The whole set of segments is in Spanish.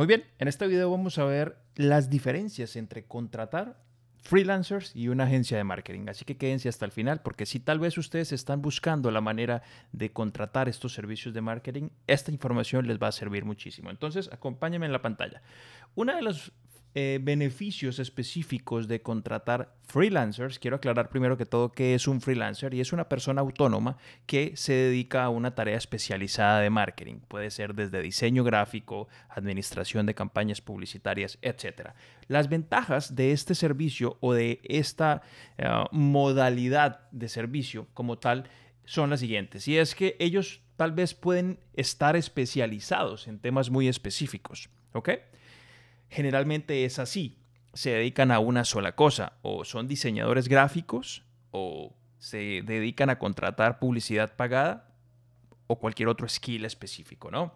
Muy bien, en este video vamos a ver las diferencias entre contratar freelancers y una agencia de marketing. Así que quédense hasta el final porque si tal vez ustedes están buscando la manera de contratar estos servicios de marketing, esta información les va a servir muchísimo. Entonces, acompáñenme en la pantalla. Una de las eh, beneficios específicos de contratar freelancers, quiero aclarar primero que todo qué es un freelancer y es una persona autónoma que se dedica a una tarea especializada de marketing. Puede ser desde diseño gráfico, administración de campañas publicitarias, etc. Las ventajas de este servicio o de esta eh, modalidad de servicio como tal son las siguientes. Y es que ellos tal vez pueden estar especializados en temas muy específicos. ¿Ok? Generalmente es así. Se dedican a una sola cosa, o son diseñadores gráficos, o se dedican a contratar publicidad pagada, o cualquier otro skill específico, ¿no?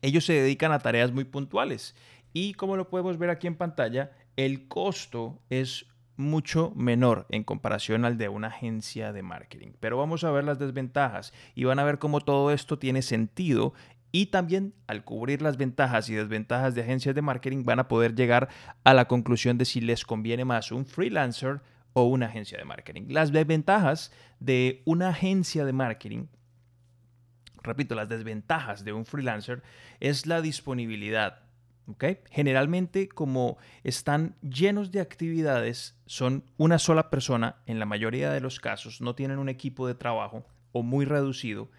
Ellos se dedican a tareas muy puntuales y como lo podemos ver aquí en pantalla, el costo es mucho menor en comparación al de una agencia de marketing. Pero vamos a ver las desventajas y van a ver cómo todo esto tiene sentido y también al cubrir las ventajas y desventajas de agencias de marketing van a poder llegar a la conclusión de si les conviene más un freelancer o una agencia de marketing. Las desventajas de una agencia de marketing, repito, las desventajas de un freelancer es la disponibilidad. Generalmente como están llenos de actividades, son una sola persona en la mayoría de los casos, no tienen un equipo de trabajo o muy reducido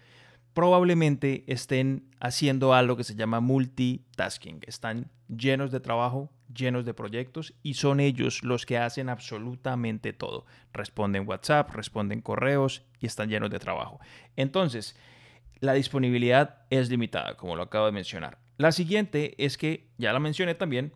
probablemente estén haciendo algo que se llama multitasking. Están llenos de trabajo, llenos de proyectos y son ellos los que hacen absolutamente todo. Responden WhatsApp, responden correos y están llenos de trabajo. Entonces, la disponibilidad es limitada, como lo acabo de mencionar. La siguiente es que, ya la mencioné también,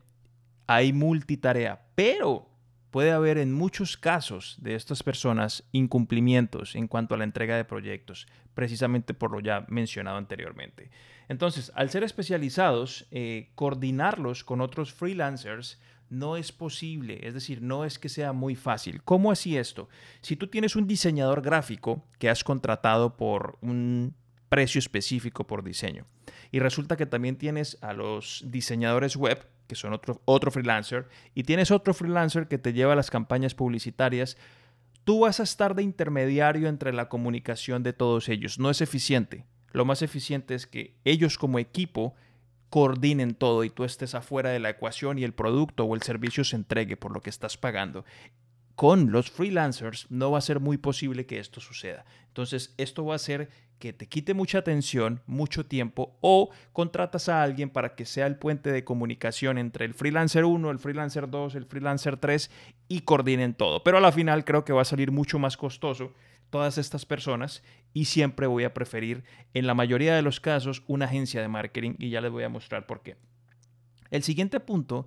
hay multitarea, pero puede haber en muchos casos de estas personas incumplimientos en cuanto a la entrega de proyectos, precisamente por lo ya mencionado anteriormente. Entonces, al ser especializados, eh, coordinarlos con otros freelancers no es posible, es decir, no es que sea muy fácil. ¿Cómo así esto? Si tú tienes un diseñador gráfico que has contratado por un precio específico por diseño y resulta que también tienes a los diseñadores web que son otro, otro freelancer, y tienes otro freelancer que te lleva las campañas publicitarias, tú vas a estar de intermediario entre la comunicación de todos ellos. No es eficiente. Lo más eficiente es que ellos como equipo coordinen todo y tú estés afuera de la ecuación y el producto o el servicio se entregue por lo que estás pagando con los freelancers no va a ser muy posible que esto suceda. Entonces, esto va a ser que te quite mucha atención, mucho tiempo, o contratas a alguien para que sea el puente de comunicación entre el freelancer 1, el freelancer 2, el freelancer 3 y coordinen todo. Pero a la final creo que va a salir mucho más costoso todas estas personas y siempre voy a preferir, en la mayoría de los casos, una agencia de marketing y ya les voy a mostrar por qué. El siguiente punto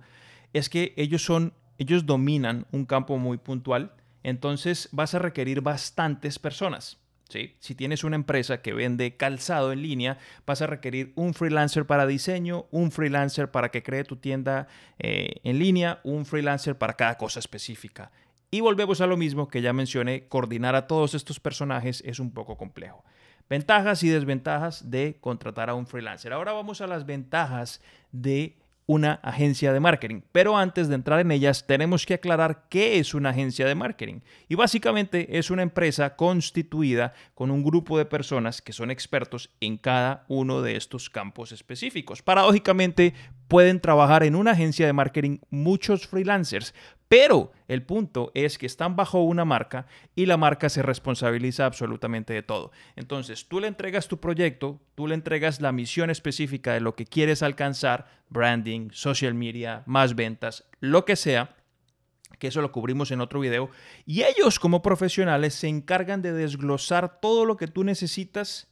es que ellos son ellos dominan un campo muy puntual, entonces vas a requerir bastantes personas. Si tienes una empresa que vende calzado en línea, vas a requerir un freelancer para diseño, un freelancer para que cree tu tienda eh, en línea, un freelancer para cada cosa específica. Y volvemos a lo mismo que ya mencioné, coordinar a todos estos personajes es un poco complejo. Ventajas y desventajas de contratar a un freelancer. Ahora vamos a las ventajas de una agencia de marketing. Pero antes de entrar en ellas, tenemos que aclarar qué es una agencia de marketing. Y básicamente es una empresa constituida con un grupo de personas que son expertos en cada uno de estos campos específicos. Paradójicamente, pueden trabajar en una agencia de marketing muchos freelancers, pero el punto es que están bajo una marca y la marca se responsabiliza absolutamente de todo. Entonces, tú le entregas tu proyecto, tú le entregas la misión específica de lo que quieres alcanzar, branding, social media, más ventas, lo que sea, que eso lo cubrimos en otro video, y ellos como profesionales se encargan de desglosar todo lo que tú necesitas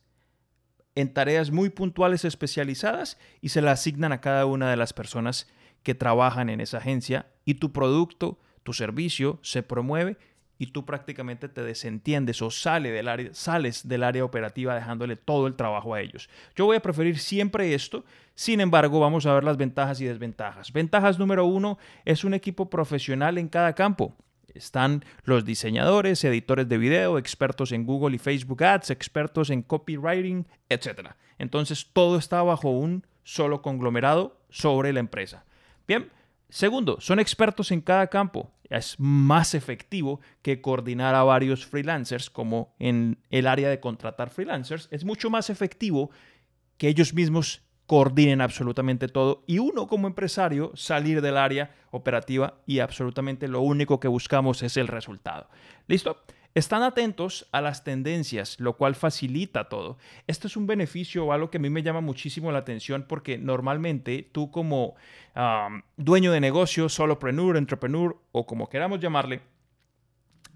en tareas muy puntuales especializadas y se la asignan a cada una de las personas que trabajan en esa agencia y tu producto, tu servicio se promueve y tú prácticamente te desentiendes o sale del área, sales del área operativa dejándole todo el trabajo a ellos. Yo voy a preferir siempre esto, sin embargo vamos a ver las ventajas y desventajas. Ventajas número uno es un equipo profesional en cada campo. Están los diseñadores, editores de video, expertos en Google y Facebook Ads, expertos en copywriting, etc. Entonces todo está bajo un solo conglomerado sobre la empresa. Bien, segundo, son expertos en cada campo. Es más efectivo que coordinar a varios freelancers, como en el área de contratar freelancers. Es mucho más efectivo que ellos mismos coordinen absolutamente todo y uno como empresario salir del área operativa y absolutamente lo único que buscamos es el resultado. ¿Listo? Están atentos a las tendencias, lo cual facilita todo. Esto es un beneficio o algo que a mí me llama muchísimo la atención porque normalmente tú como dueño de negocio, solopreneur, entrepreneur o como queramos llamarle,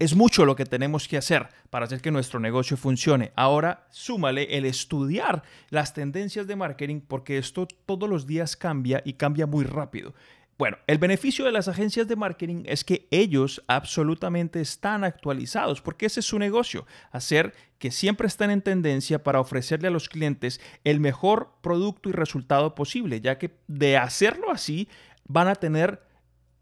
es mucho lo que tenemos que hacer para hacer que nuestro negocio funcione. Ahora súmale el estudiar las tendencias de marketing porque esto todos los días cambia y cambia muy rápido. Bueno, el beneficio de las agencias de marketing es que ellos absolutamente están actualizados, porque ese es su negocio, hacer que siempre estén en tendencia para ofrecerle a los clientes el mejor producto y resultado posible, ya que de hacerlo así van a tener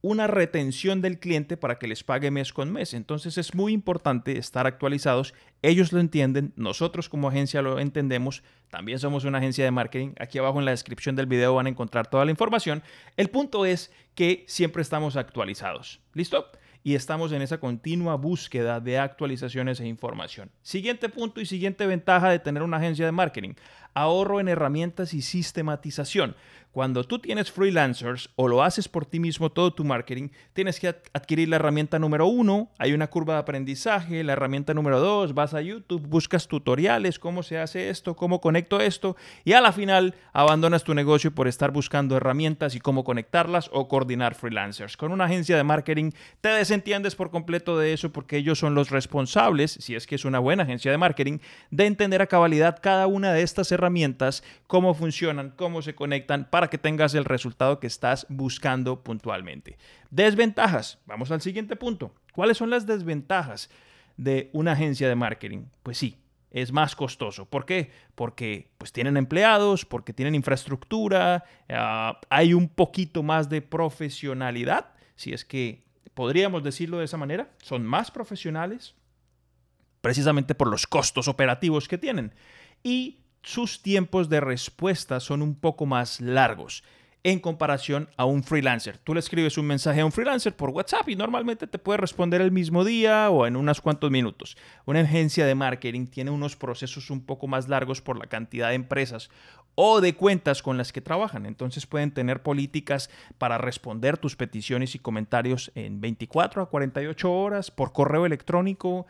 una retención del cliente para que les pague mes con mes. Entonces es muy importante estar actualizados. Ellos lo entienden, nosotros como agencia lo entendemos. También somos una agencia de marketing. Aquí abajo en la descripción del video van a encontrar toda la información. El punto es que siempre estamos actualizados. ¿Listo? y estamos en esa continua búsqueda de actualizaciones e información. Siguiente punto y siguiente ventaja de tener una agencia de marketing, ahorro en herramientas y sistematización. Cuando tú tienes freelancers o lo haces por ti mismo todo tu marketing, tienes que adquirir la herramienta número uno, hay una curva de aprendizaje, la herramienta número dos, vas a YouTube, buscas tutoriales, cómo se hace esto, cómo conecto esto, y a la final abandonas tu negocio por estar buscando herramientas y cómo conectarlas o coordinar freelancers. Con una agencia de marketing te desentiendes por completo de eso porque ellos son los responsables, si es que es una buena agencia de marketing, de entender a cabalidad cada una de estas herramientas, cómo funcionan, cómo se conectan, para que tengas el resultado que estás buscando puntualmente. Desventajas. Vamos al siguiente punto. ¿Cuáles son las desventajas de una agencia de marketing? Pues sí, es más costoso. ¿Por qué? Porque pues tienen empleados, porque tienen infraestructura, ah, hay un poquito más de profesionalidad, si es que podríamos decirlo de esa manera, son más profesionales precisamente por los costos operativos que tienen. Y sus tiempos de respuesta son un poco más largos en comparación a un freelancer. Tú le escribes un mensaje a un freelancer por WhatsApp y normalmente te puede responder el mismo día o en unos cuantos minutos. Una agencia de marketing tiene unos procesos un poco más largos por la cantidad de empresas o de cuentas con las que trabajan. Entonces pueden tener políticas para responder tus peticiones y comentarios en 24 a 48 horas por correo electrónico,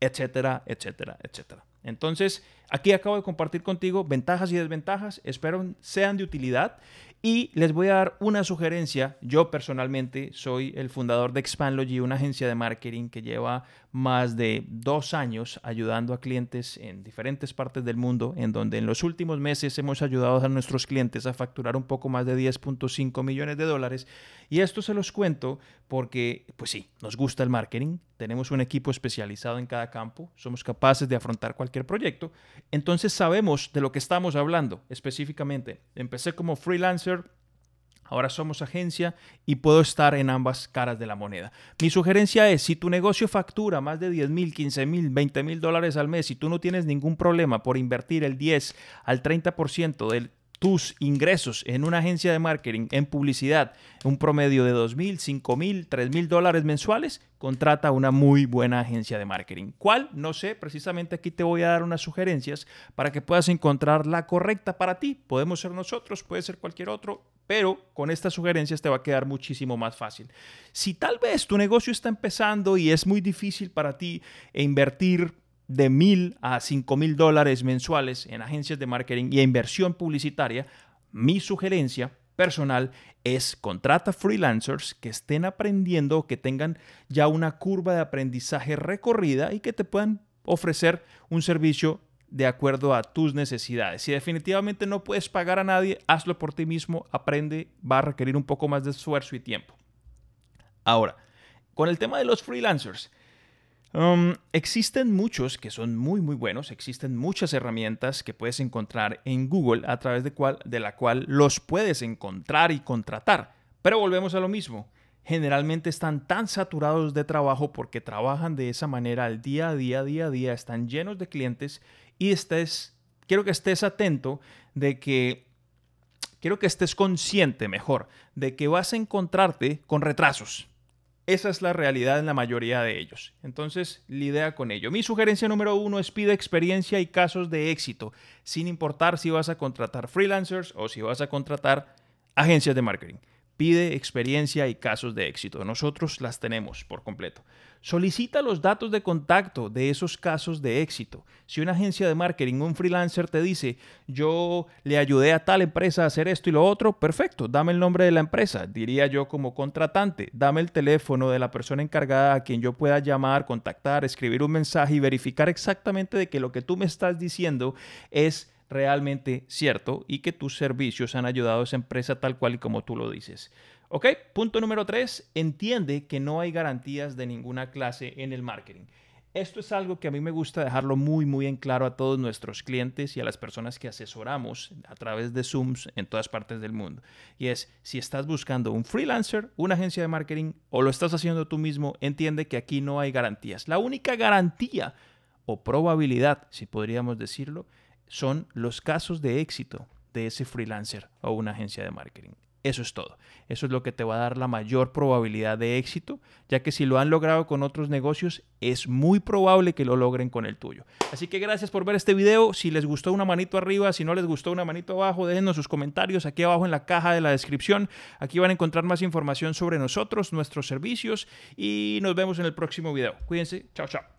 etcétera, etcétera, etcétera. Entonces, aquí acabo de compartir contigo ventajas y desventajas, espero sean de utilidad y les voy a dar una sugerencia. Yo personalmente soy el fundador de Expandlogy, una agencia de marketing que lleva más de dos años ayudando a clientes en diferentes partes del mundo, en donde en los últimos meses hemos ayudado a nuestros clientes a facturar un poco más de 10.5 millones de dólares. Y esto se los cuento porque, pues sí, nos gusta el marketing, tenemos un equipo especializado en cada campo, somos capaces de afrontar cualquier proyecto, entonces sabemos de lo que estamos hablando específicamente. Empecé como freelancer Ahora somos agencia y puedo estar en ambas caras de la moneda. Mi sugerencia es, si tu negocio factura más de 10 mil, 15 mil, 20 mil dólares al mes y tú no tienes ningún problema por invertir el 10 al 30% de tus ingresos en una agencia de marketing, en publicidad, un promedio de 2 mil, 5 mil, 3 mil dólares mensuales, contrata una muy buena agencia de marketing. ¿Cuál? No sé, precisamente aquí te voy a dar unas sugerencias para que puedas encontrar la correcta para ti. Podemos ser nosotros, puede ser cualquier otro, pero con estas sugerencias te va a quedar muchísimo más fácil. Si tal vez tu negocio está empezando y es muy difícil para ti invertir de mil a cinco mil dólares mensuales en agencias de marketing y inversión publicitaria, mi sugerencia personal es contrata freelancers que estén aprendiendo, que tengan ya una curva de aprendizaje recorrida y que te puedan ofrecer un servicio de acuerdo a tus necesidades. Si definitivamente no puedes pagar a nadie, hazlo por ti mismo, aprende, va a requerir un poco más de esfuerzo y tiempo. Ahora, con el tema de los freelancers, um, existen muchos que son muy muy buenos, existen muchas herramientas que puedes encontrar en Google a través de, cual, de la cual los puedes encontrar y contratar. Pero volvemos a lo mismo generalmente están tan saturados de trabajo porque trabajan de esa manera al día a día, día a día, están llenos de clientes y estés, quiero que estés atento de que quiero que estés consciente mejor de que vas a encontrarte con retrasos. Esa es la realidad en la mayoría de ellos. Entonces, lidia con ello. Mi sugerencia número uno es pide experiencia y casos de éxito, sin importar si vas a contratar freelancers o si vas a contratar agencias de marketing. Pide experiencia y casos de éxito. Nosotros las tenemos por completo. Solicita los datos de contacto de esos casos de éxito. Si una agencia de marketing, un freelancer te dice, yo le ayudé a tal empresa a hacer esto y lo otro, perfecto, dame el nombre de la empresa, diría yo como contratante, dame el teléfono de la persona encargada a quien yo pueda llamar, contactar, escribir un mensaje y verificar exactamente de que lo que tú me estás diciendo es realmente cierto y que tus servicios han ayudado a esa empresa tal cual y como tú lo dices. Ok, punto número tres, entiende que no hay garantías de ninguna clase en el marketing. Esto es algo que a mí me gusta dejarlo muy, muy en claro a todos nuestros clientes y a las personas que asesoramos a través de Zooms en todas partes del mundo. Y es, si estás buscando un freelancer, una agencia de marketing o lo estás haciendo tú mismo, entiende que aquí no hay garantías. La única garantía o probabilidad, si podríamos decirlo, son los casos de éxito de ese freelancer o una agencia de marketing. Eso es todo. Eso es lo que te va a dar la mayor probabilidad de éxito, ya que si lo han logrado con otros negocios, es muy probable que lo logren con el tuyo. Así que gracias por ver este video. Si les gustó una manito arriba, si no les gustó una manito abajo, déjenos sus comentarios aquí abajo en la caja de la descripción. Aquí van a encontrar más información sobre nosotros, nuestros servicios y nos vemos en el próximo video. Cuídense. Chao, chao.